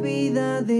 vida de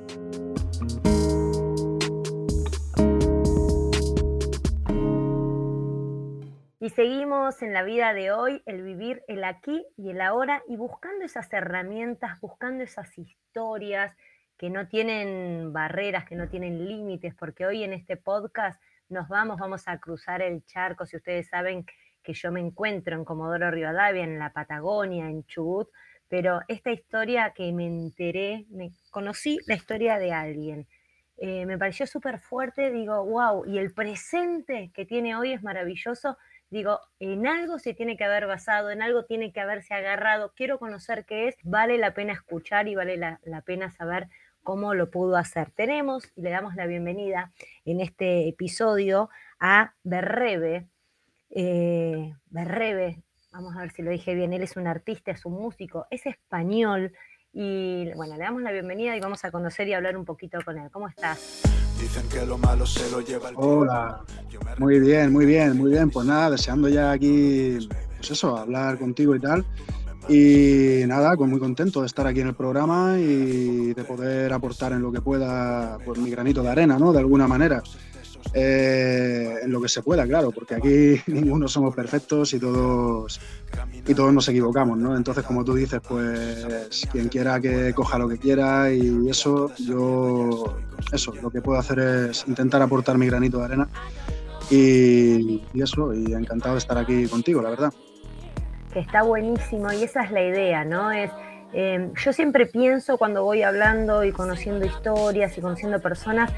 Seguimos en la vida de hoy, el vivir el aquí y el ahora y buscando esas herramientas, buscando esas historias que no tienen barreras, que no tienen límites, porque hoy en este podcast nos vamos, vamos a cruzar el charco, si ustedes saben que yo me encuentro en Comodoro Rivadavia, en la Patagonia, en Chubut, pero esta historia que me enteré, me conocí la historia de alguien. Eh, me pareció súper fuerte, digo, wow, y el presente que tiene hoy es maravilloso digo, en algo se tiene que haber basado, en algo tiene que haberse agarrado, quiero conocer qué es, vale la pena escuchar y vale la, pena saber cómo lo pudo hacer. Tenemos y le damos la bienvenida en este episodio a Berrebe. Eh, Berrebe, vamos a ver si lo dije bien, él es un artista, es un músico, es español y bueno, le damos la bienvenida y vamos a conocer y hablar un poquito con él. ¿Cómo estás? Dicen que lo malo se lo lleva el Hola, muy bien, muy bien, muy bien. Pues nada, deseando ya aquí, pues eso, hablar contigo y tal. Y nada, pues muy contento de estar aquí en el programa y de poder aportar en lo que pueda pues, mi granito de arena, ¿no? De alguna manera. Eh, en lo que se pueda, claro, porque aquí ninguno somos perfectos y todos y todos nos equivocamos, ¿no? Entonces, como tú dices, pues quien quiera que coja lo que quiera y eso, yo, eso, lo que puedo hacer es intentar aportar mi granito de arena y, eso, y encantado de estar aquí contigo, la verdad. Que está buenísimo y esa es la idea, ¿no? Es, eh, yo siempre pienso cuando voy hablando y conociendo historias y conociendo personas,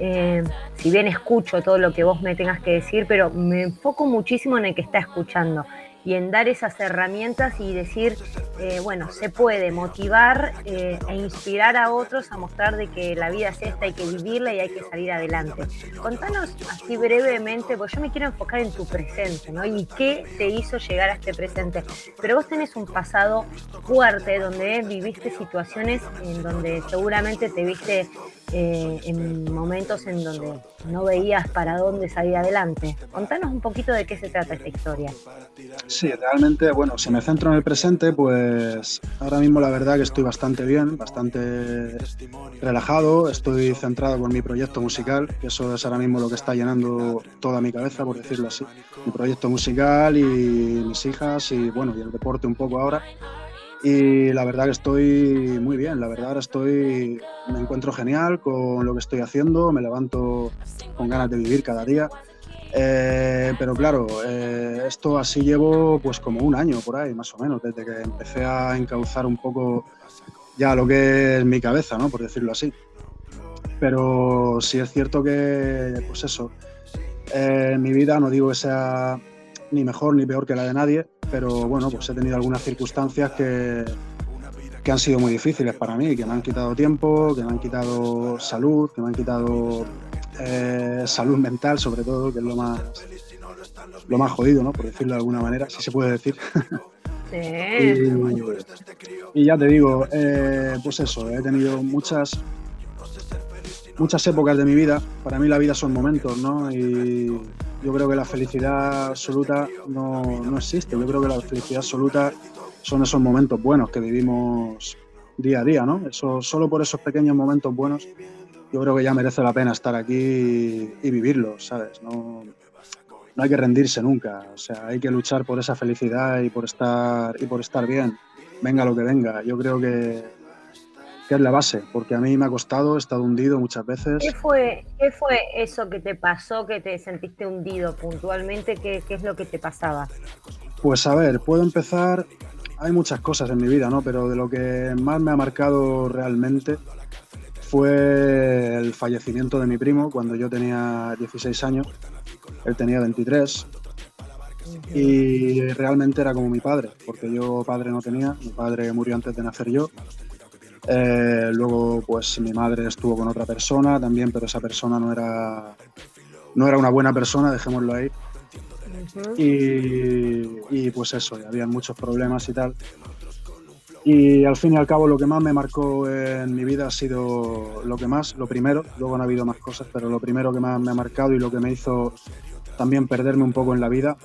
eh, si bien escucho todo lo que vos me tengas que decir, pero me enfoco muchísimo en el que está escuchando y en dar esas herramientas y decir, eh, bueno, se puede motivar eh, e inspirar a otros a mostrar de que la vida es esta, hay que vivirla y hay que salir adelante. Contanos así brevemente, porque yo me quiero enfocar en tu presente, ¿no? Y qué te hizo llegar a este presente. Pero vos tenés un pasado fuerte donde viviste situaciones en donde seguramente te viste eh, en momentos en donde no veías para dónde salir adelante. Contanos un poquito de qué se trata esta historia. Sí, realmente, bueno, si me centro en el presente, pues ahora mismo la verdad que estoy bastante bien, bastante relajado, estoy centrado con mi proyecto musical, que eso es ahora mismo lo que está llenando toda mi cabeza, por decirlo así. Mi proyecto musical y mis hijas y bueno, y el deporte un poco ahora. Y la verdad que estoy muy bien, la verdad ahora estoy, me encuentro genial con lo que estoy haciendo, me levanto con ganas de vivir cada día. Eh, pero claro, eh, esto así llevo pues como un año por ahí, más o menos, desde que empecé a encauzar un poco ya lo que es mi cabeza, ¿no? Por decirlo así. Pero sí es cierto que, pues eso, eh, mi vida no digo que sea ni mejor ni peor que la de nadie, pero bueno, pues he tenido algunas circunstancias que, que han sido muy difíciles para mí, que me han quitado tiempo, que me han quitado salud, que me han quitado eh, salud mental sobre todo, que es lo más, lo más jodido, ¿no? Por decirlo de alguna manera, si se puede decir. Sí. y, y, ya te digo, eh, pues eso, he tenido muchas muchas épocas de mi vida. Para mí la vida son momentos, ¿no? Y yo creo que la felicidad absoluta no, no existe. Yo creo que la felicidad absoluta son esos momentos buenos que vivimos día a día, ¿no? Eso, solo por esos pequeños momentos buenos, yo creo que ya merece la pena estar aquí y, y vivirlos, ¿sabes? No, no hay que rendirse nunca, o sea, hay que luchar por esa felicidad y por estar, y por estar bien, venga lo que venga. Yo creo que, que es la base, porque a mí me ha costado, he estado hundido muchas veces. ¿Qué fue, qué fue eso que te pasó, que te sentiste hundido puntualmente? ¿Qué, ¿Qué es lo que te pasaba? Pues a ver, puedo empezar, hay muchas cosas en mi vida, ¿no? Pero de lo que más me ha marcado realmente fue el fallecimiento de mi primo cuando yo tenía 16 años, él tenía 23. y realmente era como mi padre, porque yo padre no tenía, mi padre murió antes de nacer yo. Eh, luego, pues mi madre estuvo con otra persona también, pero esa persona no era, no era una buena persona, dejémoslo ahí. y, y, pues eso, había muchos problemas y tal. Y al fin y al cabo lo que más me marcó en mi vida ha sido lo que más, lo primero, luego han habido más cosas, pero lo primero que más me ha marcado y lo que me hizo también perderme un poco en la vida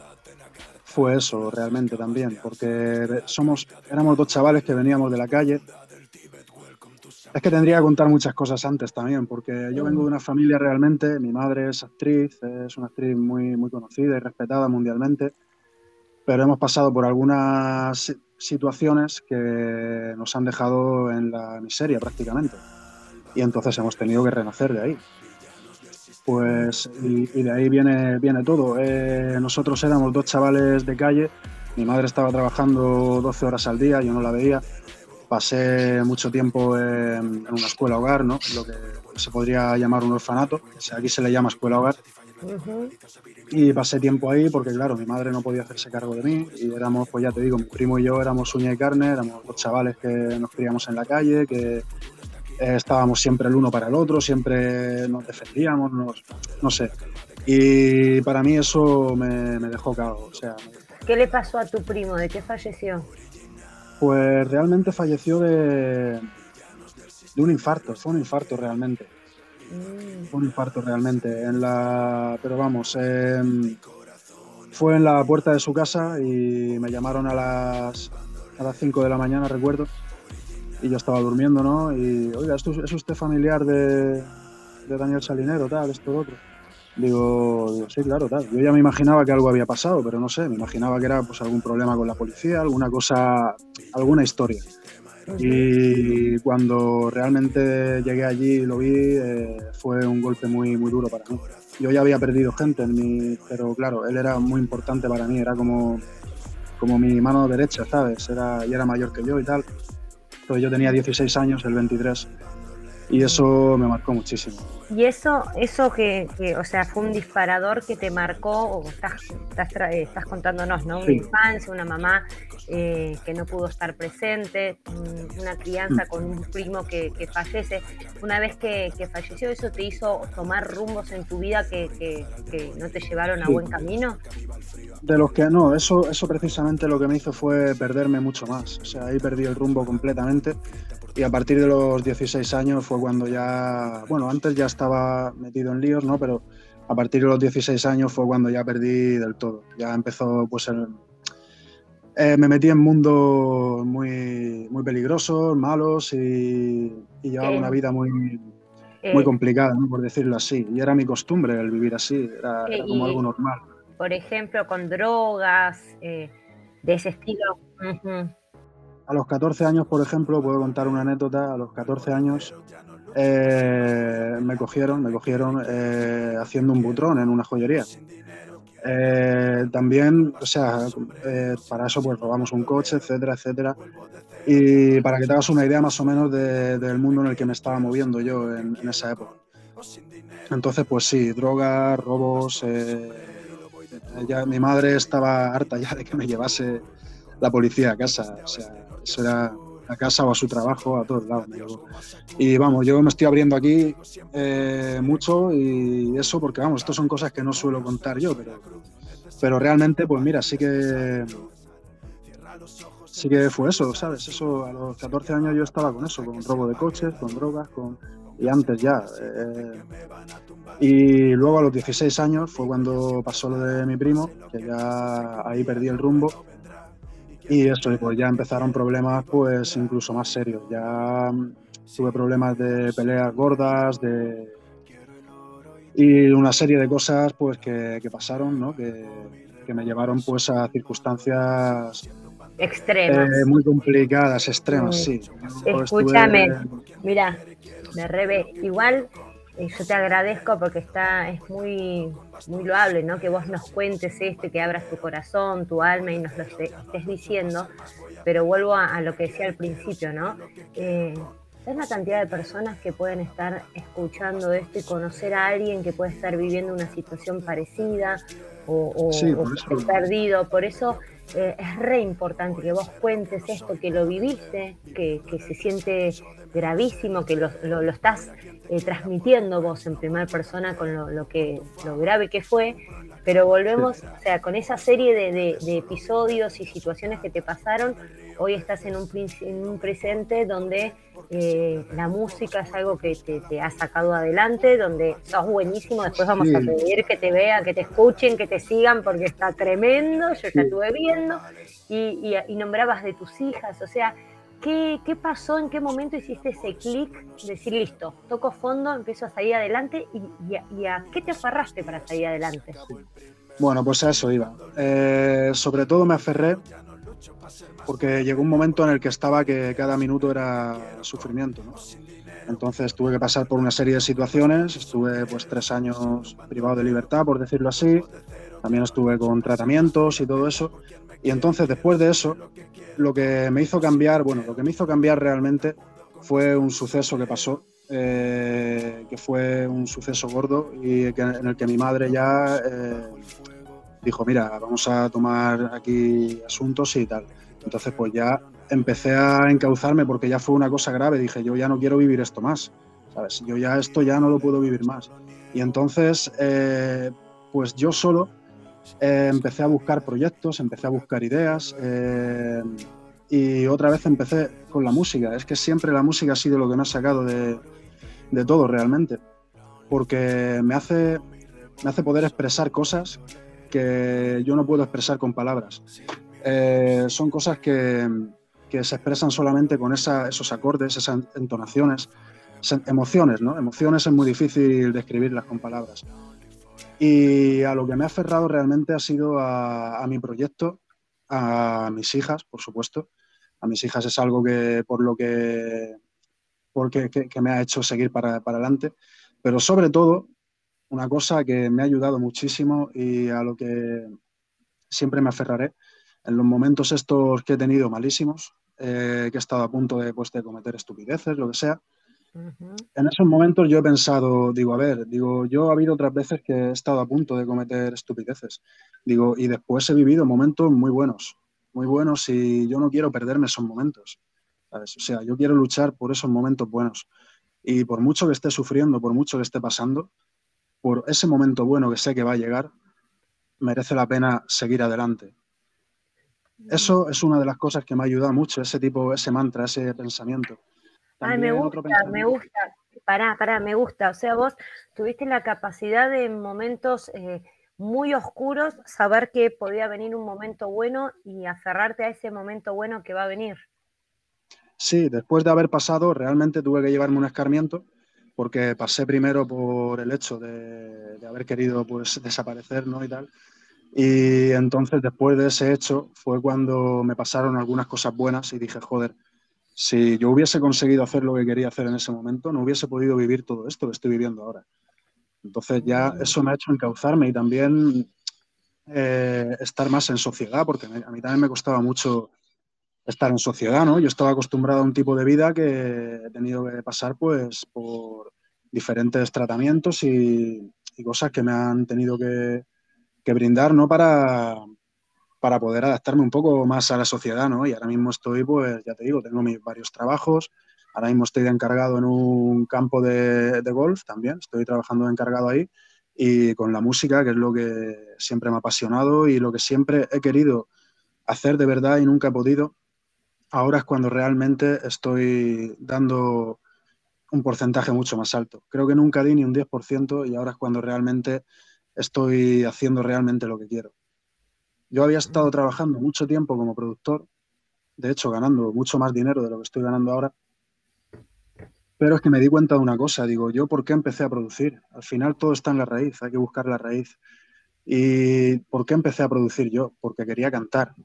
fue eso realmente también, porque somos, éramos dos chavales que veníamos de la calle. Es que tendría que contar muchas cosas antes también, porque yo vengo de una familia realmente, mi madre es actriz, es una actriz muy, muy conocida y respetada mundialmente, pero hemos pasado por algunas situaciones que nos han dejado en la miseria prácticamente. Y entonces hemos tenido que renacer de ahí. Pues, y, de ahí viene, viene todo. Eh, nosotros éramos dos chavales de calle, mi madre estaba trabajando 12 horas al día, yo no la veía. Pasé mucho tiempo en, una escuela hogar, ¿no? lo que se podría llamar un orfanato, aquí se le llama escuela hogar. Y pasé tiempo ahí porque, claro, mi madre no podía hacerse cargo de mí y éramos, pues ya te digo, mi primo y yo éramos uña y carne, éramos dos chavales que nos criamos en la calle, que eh, estábamos siempre el uno para el otro, siempre nos defendíamos, no sé. Y para mí eso me, dejó cago. O sea, ¿Qué le pasó a tu primo? ¿De qué falleció? Pues realmente falleció de, de un infarto, fue un infarto realmente. Mm. Fue un infarto realmente. En la, pero vamos, fue en la puerta de su casa y me llamaron a las, a las 5 de la mañana, recuerdo y yo estaba durmiendo, ¿no? Y, oiga, ¿es usted familiar de, Daniel Salinero, tal, esto, otro? Digo, sí, claro, tal. Yo ya me imaginaba que algo había pasado, pero no sé, me imaginaba que era pues algún problema con la policía, alguna cosa, alguna historia. Y cuando realmente llegué allí y lo vi, eh, fue un golpe muy, muy duro para mí. Yo ya había perdido gente en mi, pero claro, él era muy importante para mí, era como, como mi mano derecha, ¿sabes? Era, y era mayor que yo y tal yo tenía 16 años, el 23, y eso me marcó muchísimo. Y eso, eso que, o sea, fue un disparador que te marcó, o estás, estás, contándonos, ¿no? Una infancia, una mamá eh, que no pudo estar presente, una crianza mm. con un primo que, fallece. Una vez que, falleció, ¿eso te hizo tomar rumbos en tu vida que, no te llevaron a buen camino? De los que no, eso, eso precisamente lo que me hizo fue perderme mucho más. O sea, ahí perdí el rumbo completamente y a partir de los 16 años fue cuando ya, bueno, antes ya estaba metido en líos, ¿no? Pero a partir de los 16 años fue cuando ya perdí del todo. Ya empezó, pues, el, eh, me metí en mundos muy, muy peligrosos, malos y, llevaba una vida muy, muy eh. complicada, ¿no? por decirlo así. Y era mi costumbre el vivir así, era, como algo normal. Por ejemplo, con drogas, eh, de ese estilo. A los 14 años, por ejemplo, puedo contar una anécdota. A los 14 años eh, me cogieron, me cogieron eh, haciendo un butrón en una joyería. Eh, también, o sea, para eso pues robamos un coche, etcétera, etcétera. Y para que te hagas una idea más o menos del mundo en el que me estaba moviendo yo en, esa época. Entonces, pues sí, drogas, robos. ya, mi madre estaba harta ya de que me llevase la policía a casa. O sea, eso era a casa o a su trabajo, a todos lados. Y vamos, yo me estoy abriendo aquí eh, mucho y eso porque, vamos, esto son cosas que no suelo contar yo, pero, pero realmente, pues mira, sí que sí que fue eso, ¿sabes? Eso a los 14 años yo estaba con eso, con robo de coches, con drogas, con y antes ya. Eh, y luego a los 16 años fue cuando pasó lo de mi primo, que ya ahí perdí el rumbo y eso, pues ya empezaron problemas pues incluso más serios. Ya mm, tuve problemas de peleas gordas, de y una serie de cosas pues que, pasaron, ¿no? Que, me llevaron pues a circunstancias extremas. Eh, muy complicadas, extremas, sí. Escúchame, mira, me rebe. Igual yo te agradezco porque está, es muy, muy loable, ¿no? Que vos nos cuentes esto, que abras tu corazón, tu alma y nos lo estés diciendo. Pero vuelvo a, lo que decía al principio, ¿no? Eh, es la cantidad de personas que pueden estar escuchando esto y conocer a alguien que puede estar viviendo una situación parecida o, o- Sí, o por que eso- estés perdido. Por eso eh, es re importante que vos cuentes esto, que lo viviste, que, que se siente gravísimo, que lo, lo- lo estás eh, transmitiendo vos en primera persona con lo, lo que, lo grave que fue. Pero volvemos, o sea, con esa serie de, de- de episodios y situaciones que te pasaron, hoy estás en un, en un presente donde eh, la música es algo que te, te ha sacado adelante, donde sos buenísimo, después vamos a pedir que te vean, que te escuchen, que te sigan, porque está tremendo, yo ya Sí. estuve viendo, y, y- y nombrabas de tus hijas, o sea, ¿qué, qué pasó, en qué momento hiciste ese clic, decir, listo, toco fondo, empiezo a salir adelante, y, y a, y a qué te aferraste para salir adelante? Bueno, pues a eso iba. Eh, sobre todo me aferré porque llegó un momento en el que estaba que cada minuto era sufrimiento. ¿no? Entonces tuve que pasar por una serie de situaciones. Estuve pues tres años privado de libertad, por decirlo así. También estuve con tratamientos y todo eso. Y entonces después de eso, lo que me hizo cambiar, bueno, lo que me hizo cambiar realmente fue un suceso que pasó, eh, que fue un suceso gordo y que- en el que mi madre ya eh, dijo, mira, vamos a tomar aquí asuntos y tal. Entonces pues ya empecé a encauzarme porque ya fue una cosa grave, dije, yo ya no quiero vivir esto más, ¿sabes? Yo ya esto ya no lo puedo vivir más. Y entonces, eh, pues yo solo eh, empecé a buscar proyectos, empecé a buscar ideas eh, y otra vez empecé con la música. Es que siempre la música ha sido lo que me ha sacado de, de todo realmente, porque me hace, me hace poder expresar cosas que yo no puedo expresar con palabras. Eh, son cosas que, que se expresan solamente con esa- esos acordes, esas entonaciones, emociones, ¿no? Emociones es muy difícil describirlas con palabras. Y a lo que me ha aferrado realmente ha sido a, a mi proyecto, a mis hijas, por supuesto. A mis hijas es algo que por lo que, porque, que, que me ha hecho seguir para, adelante. Pero sobre todo, una cosa que me ha ayudado muchísimo y a lo que siempre me aferraré, en los momentos estos que he tenido malísimos, eh, que he estado a punto de, pues, de cometer estupideces, lo que sea. En esos momentos yo he pensado, digo, a ver, digo, yo ha habido otras veces que he estado a punto de cometer estupideces, digo, y después he vivido momentos muy buenos, muy buenos y yo no quiero perderme esos momentos, ¿sabes? O sea, yo quiero luchar por esos momentos buenos y por mucho que esté sufriendo, por mucho que esté pasando, por ese momento bueno que sé que va a llegar, merece la pena seguir adelante. Eso es una de las cosas que me ha ayudado mucho, ese tipo, ese mantra, ese pensamiento. Ay, me gusta, me gusta. Pará, pará, me gusta. O sea, vos tuviste la capacidad de en momentos eh, muy oscuros saber que podía venir un momento bueno y aferrarte a ese momento bueno que va a venir. Sí, después de haber pasado, realmente tuve que llevarme un escarmiento porque pasé primero por el hecho de, de haber querido pues, desaparecer ¿no? y tal. Y entonces después de ese hecho fue cuando me pasaron algunas cosas buenas y dije, joder, si yo hubiese conseguido hacer lo que quería hacer en ese momento, no hubiese podido vivir todo esto que estoy viviendo ahora. Entonces ya eso me ha hecho encauzarme y también eh, estar más en sociedad, porque me- a mí también me costaba mucho estar en sociedad, ¿no? Yo estaba acostumbrado a un tipo de vida que he tenido que pasar pues por diferentes tratamientos y, y cosas que me han tenido que, que brindar, ¿no? Para, para poder adaptarme un poco más a la sociedad, ¿no? Y ahora mismo estoy, pues, ya te digo, tengo varios trabajos, ahora mismo estoy de encargado en un campo de, de golf también, estoy trabajando de encargado ahí y con la música, que es lo que siempre me ha apasionado y lo que siempre he querido hacer de verdad y nunca he podido, ahora es cuando realmente estoy dando un porcentaje mucho más alto. Creo que nunca di ni un 10% y ahora es cuando realmente estoy haciendo realmente lo que quiero. Yo había estado trabajando mucho tiempo como productor, de hecho ganando mucho más dinero de lo que estoy ganando ahora, pero es que me di cuenta de una cosa, digo, yo por qué empecé a producir. Al final todo está en la raíz, hay que buscar la raíz. ¿Y por qué empecé a producir yo? Porque quería cantar.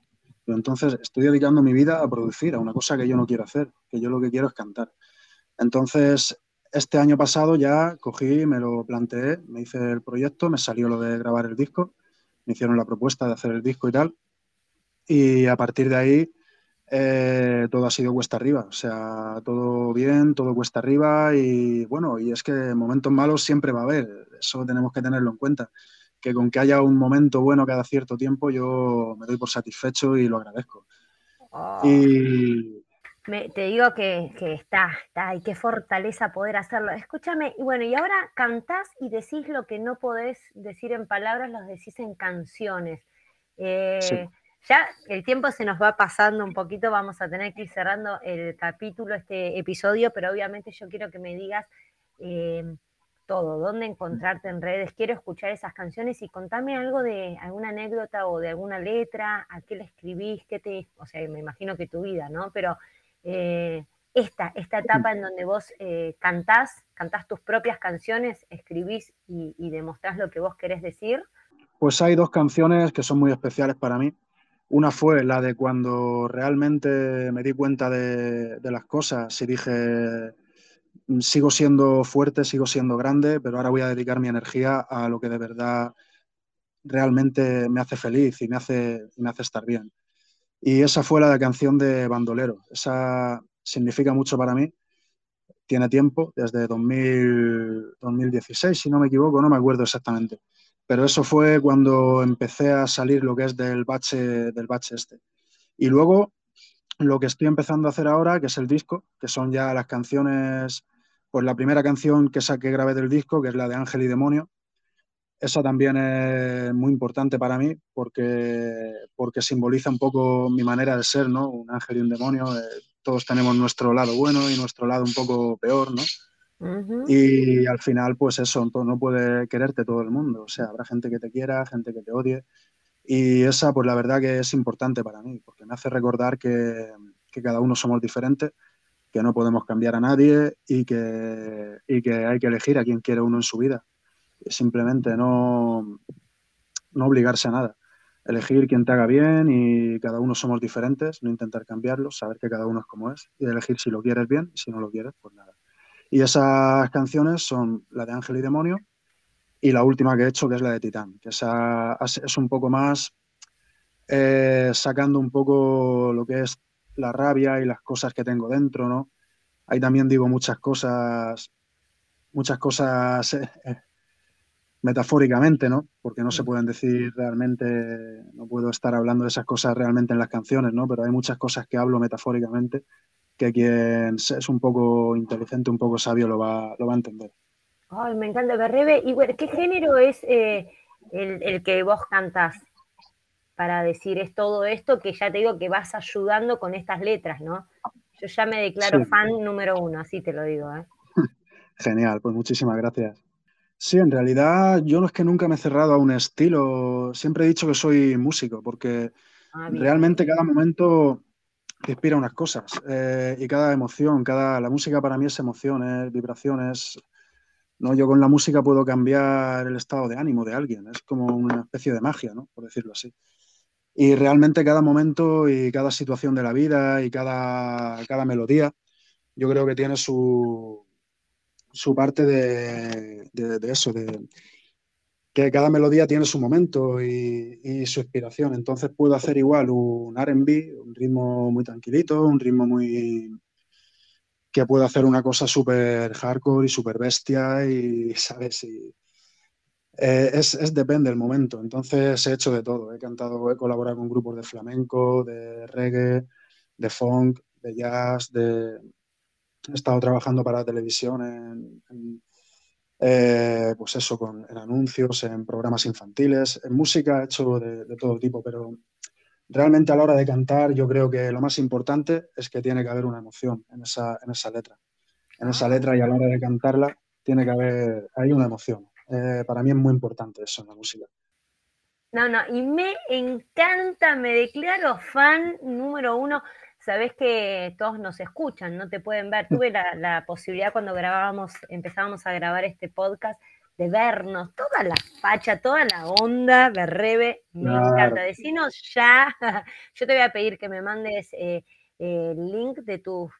Pero entonces estoy dedicando mi vida a producir, a una cosa que yo no quiero hacer, que yo lo que quiero es cantar. Entonces, este año pasado ya cogí, me lo planteé, me hice el proyecto, me salió lo de grabar el disco, me hicieron la propuesta de hacer el disco y tal. Y a partir de ahí eh, todo ha sido cuesta arriba, o sea, todo bien, todo cuesta arriba y bueno, y es que momentos malos siempre va a haber, eso tenemos que tenerlo en cuenta. que con que haya un momento bueno cada cierto tiempo, yo me doy por satisfecho y lo agradezco. Oh. Y Me- te digo que, que está, está, y qué fortaleza poder hacerlo. Escúchame, y bueno, y ahora cantás y decís lo que no podés decir en palabras, los decís en canciones. Eh, Sí. Ya el tiempo se nos va pasando un poquito, vamos a tener que ir cerrando el capítulo, este episodio, pero obviamente yo quiero que me digas eh, todo, dónde encontrarte en redes, quiero escuchar esas canciones y contame algo de alguna anécdota o de alguna letra, a qué le escribís, qué te, o sea, me imagino que tu vida, ¿no? Pero eh, esta, esta etapa en donde vos eh, cantás, cantás tus propias canciones, escribís y, y demostrás lo que vos querés decir. Pues hay dos canciones que son muy especiales para mí. Una fue la de cuando realmente me di cuenta de, de las cosas y dije, "Mm, sigo siendo fuerte, sigo siendo grande, pero ahora voy a dedicar mi energía a lo que de verdad realmente me hace feliz y me hace, me hace estar bien. Y esa fue la canción de Bandolero. Esa significa mucho para mí. Tiene tiempo, desde 2000 2016, si no me equivoco, no me acuerdo exactamente pero eso fue cuando empecé a salir lo que es del bache, del bache este. Y luego lo que estoy empezando a hacer ahora, que es el disco, que son ya las canciones, pues la primera canción que saqué grabé del disco, que es la de Ángel y Demonio, esa también es muy importante para mí porque, porque simboliza un poco mi manera de ser, ¿no? Un ángel y un demonio, eh, todos tenemos nuestro lado bueno y nuestro lado un poco peor, ¿no? Y al final, pues eso, to- no puede quererte todo el mundo. O sea, habrá gente que te quiera, gente que te odie. Y esa, pues la verdad que es importante para mí, porque me hace recordar que, que cada uno somos diferentes, que no podemos cambiar a nadie y que, y que hay que elegir a quien quiere uno en su vida. Simplemente no, no obligarse a nada. Elegir quien te haga bien y cada uno somos diferentes, no intentar cambiarlos, saber que cada uno es como es y elegir si lo quieres bien y si no lo quieres, pues nada. Y esas canciones son la de Ángel y Demonio y la última que he hecho, que es la de Titán, que esa es un poco más eh, sacando un poco lo que es la rabia y las cosas que tengo dentro, ¿no? Ahí también digo muchas cosas, muchas cosas eh, eh, metafóricamente, ¿no? Porque no se pueden decir realmente, no puedo estar hablando de esas cosas realmente en las canciones, ¿no? Pero hay muchas cosas que hablo metafóricamente que quien es un poco inteligente, un poco sabio lo va, lo va a entender. Ay, me encanta Berrebe. Y ¿qué género es eh, el, el que vos cantás? Para decir, es todo esto que ya te digo que vas ayudando con estas letras, ¿no? Yo ya me declaro Sí. fan número uno, así te lo digo, ¿eh? Genial, pues muchísimas gracias. Sí, en realidad yo no es que nunca me he cerrado a un estilo, siempre he dicho que soy músico, porque Ah, realmente cada momento te inspira unas cosas eh, y cada emoción, cada, la música para mí es emociones, vibraciones. ¿no? Yo con la música puedo cambiar el estado de ánimo de alguien, es como una especie de magia, ¿no? por decirlo así. Y realmente cada momento y cada situación de la vida y cada, cada melodía, yo creo que tiene su, su parte de, eso, de que cada melodía tiene su momento y, su inspiración. Entonces puedo hacer igual un RB, un ritmo muy tranquilito, un ritmo muy que puedo hacer una cosa súper hardcore y súper bestia y, ¿sabes? Y, eh, es, es depende del momento. Entonces he hecho de todo. He cantado, he colaborado con grupos de flamenco, de reggae, de funk, de jazz, de... He estado trabajando para televisión en, en, eh, pues eso, con, en anuncios, en programas infantiles, en música he hecho de, de, todo tipo, pero realmente a la hora de cantar yo creo que lo más importante es que tiene que haber una emoción en esa, en esa letra. En esa letra y a la hora de cantarla tiene que haber, hay una emoción. Eh, para mí es muy importante eso en la música. No, no, y me encanta, me declaro fan número uno. Sabés que todos nos escuchan, no te pueden ver. Tuve la, la, posibilidad cuando grabábamos, empezábamos a grabar este podcast, de vernos, toda la facha, toda la onda, Berrebe, me claro. encanta. Decinos ya, yo te voy a pedir que me mandes eh, el link de tus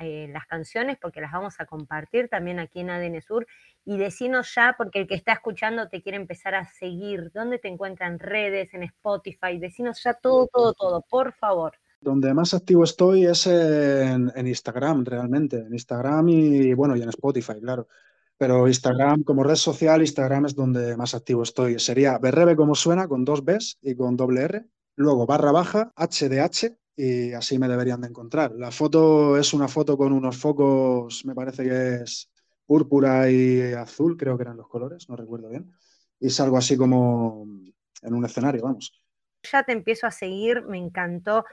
eh, las canciones, porque las vamos a compartir también aquí en ADN Sur. Y decinos ya, porque el que está escuchando te quiere empezar a seguir. ¿Dónde te encuentran redes, en Spotify? Decinos ya todo, todo, todo, por favor. Donde más activo estoy es en, Instagram, realmente. En Instagram y, bueno, y en Spotify, claro. Pero Instagram, como red social, Instagram es donde más activo estoy. Sería Berrebe como suena, con dos Bs y con doble R. Luego barra baja, HDH, y así me deberían de encontrar. La foto es una foto con unos focos, me parece que es púrpura y azul, creo que eran los colores, no recuerdo bien. Y es algo así como en un escenario, vamos. Ya te empiezo a seguir, me encantó.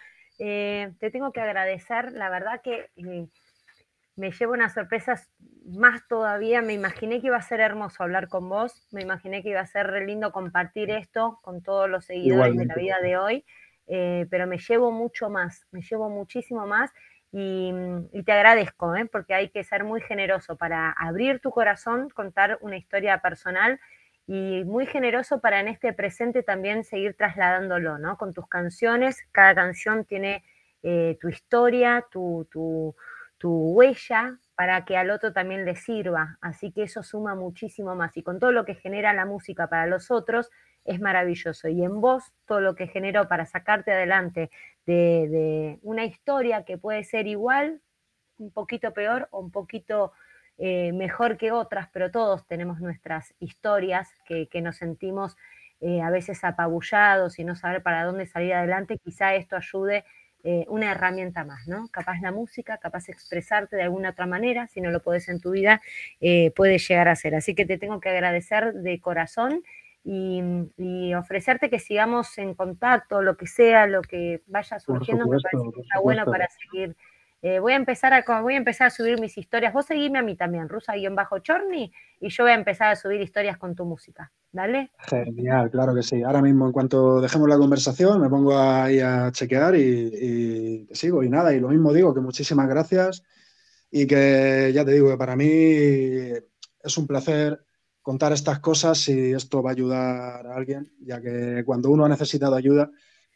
Eh, te tengo que agradecer, la verdad que eh, me llevo unas sorpresas más todavía. Me imaginé que iba a ser hermoso hablar con vos, me imaginé que iba a ser re lindo compartir esto con todos los seguidores de la vida de hoy, eh, pero me llevo mucho más, me llevo muchísimo más y, te agradezco, ¿eh? porque hay que ser muy generoso para abrir tu corazón, contar una historia personal y muy generoso para en este presente también seguir trasladándolo, ¿no? Con tus canciones, cada canción tiene eh, tu historia, tu, tu tu huella para que al otro también le sirva. Así que eso suma muchísimo más. Y con todo lo que genera la música para los otros, es maravilloso. Y en vos, todo lo que generó para sacarte adelante de, una historia que puede ser igual, un poquito peor o un poquito eh, mejor que otras, pero todos tenemos nuestras historias que, nos sentimos eh, a veces apabullados y no saber para dónde salir adelante. Quizá esto ayude eh, una herramienta más, ¿no? Capaz la música, capaz expresarte de alguna otra manera, si no lo puedes en tu vida, puede llegar a ser. Así que te tengo que agradecer de corazón y, ofrecerte que sigamos en contacto, lo que sea, lo que vaya surgiendo, me parece que está bueno para seguir. Eh, voy, a empezar a, voy a empezar a subir mis historias. Vos seguime a mí también, rusa-chorni, y yo voy a empezar a subir historias con tu música. ¿Dale? Genial, claro que sí. Ahora mismo, en cuanto dejemos la conversación, me pongo ahí a chequear y, te sigo. Y nada, y lo mismo digo, que muchísimas gracias y que ya te digo que para mí es un placer contar estas cosas y esto va a ayudar a alguien, ya que cuando uno ha necesitado ayuda,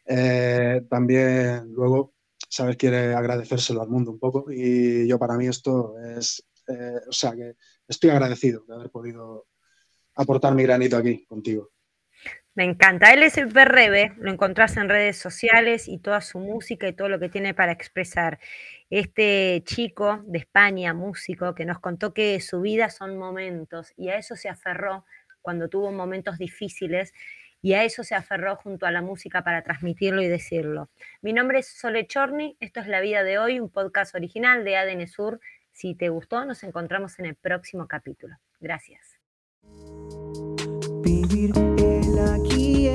eh, también luego, sabes, quiere agradecérselo al mundo un poco. Y yo para mí esto es, eh, o sea, que estoy agradecido de haber podido aportar mi granito aquí contigo. Me encanta. Él es el Perrebe, lo encontrás en redes sociales y toda su música y todo lo que tiene para expresar. Este chico de España, músico, que nos contó que su vida son momentos y a eso se aferró cuando tuvo momentos difíciles y a eso se aferró junto a la música para transmitirlo y decirlo. Mi nombre es Sole Chorni, esto es La Vida de Hoy, un podcast original de ADN Sur. Si te gustó, nos encontramos en el próximo capítulo. Gracias vivir el aquí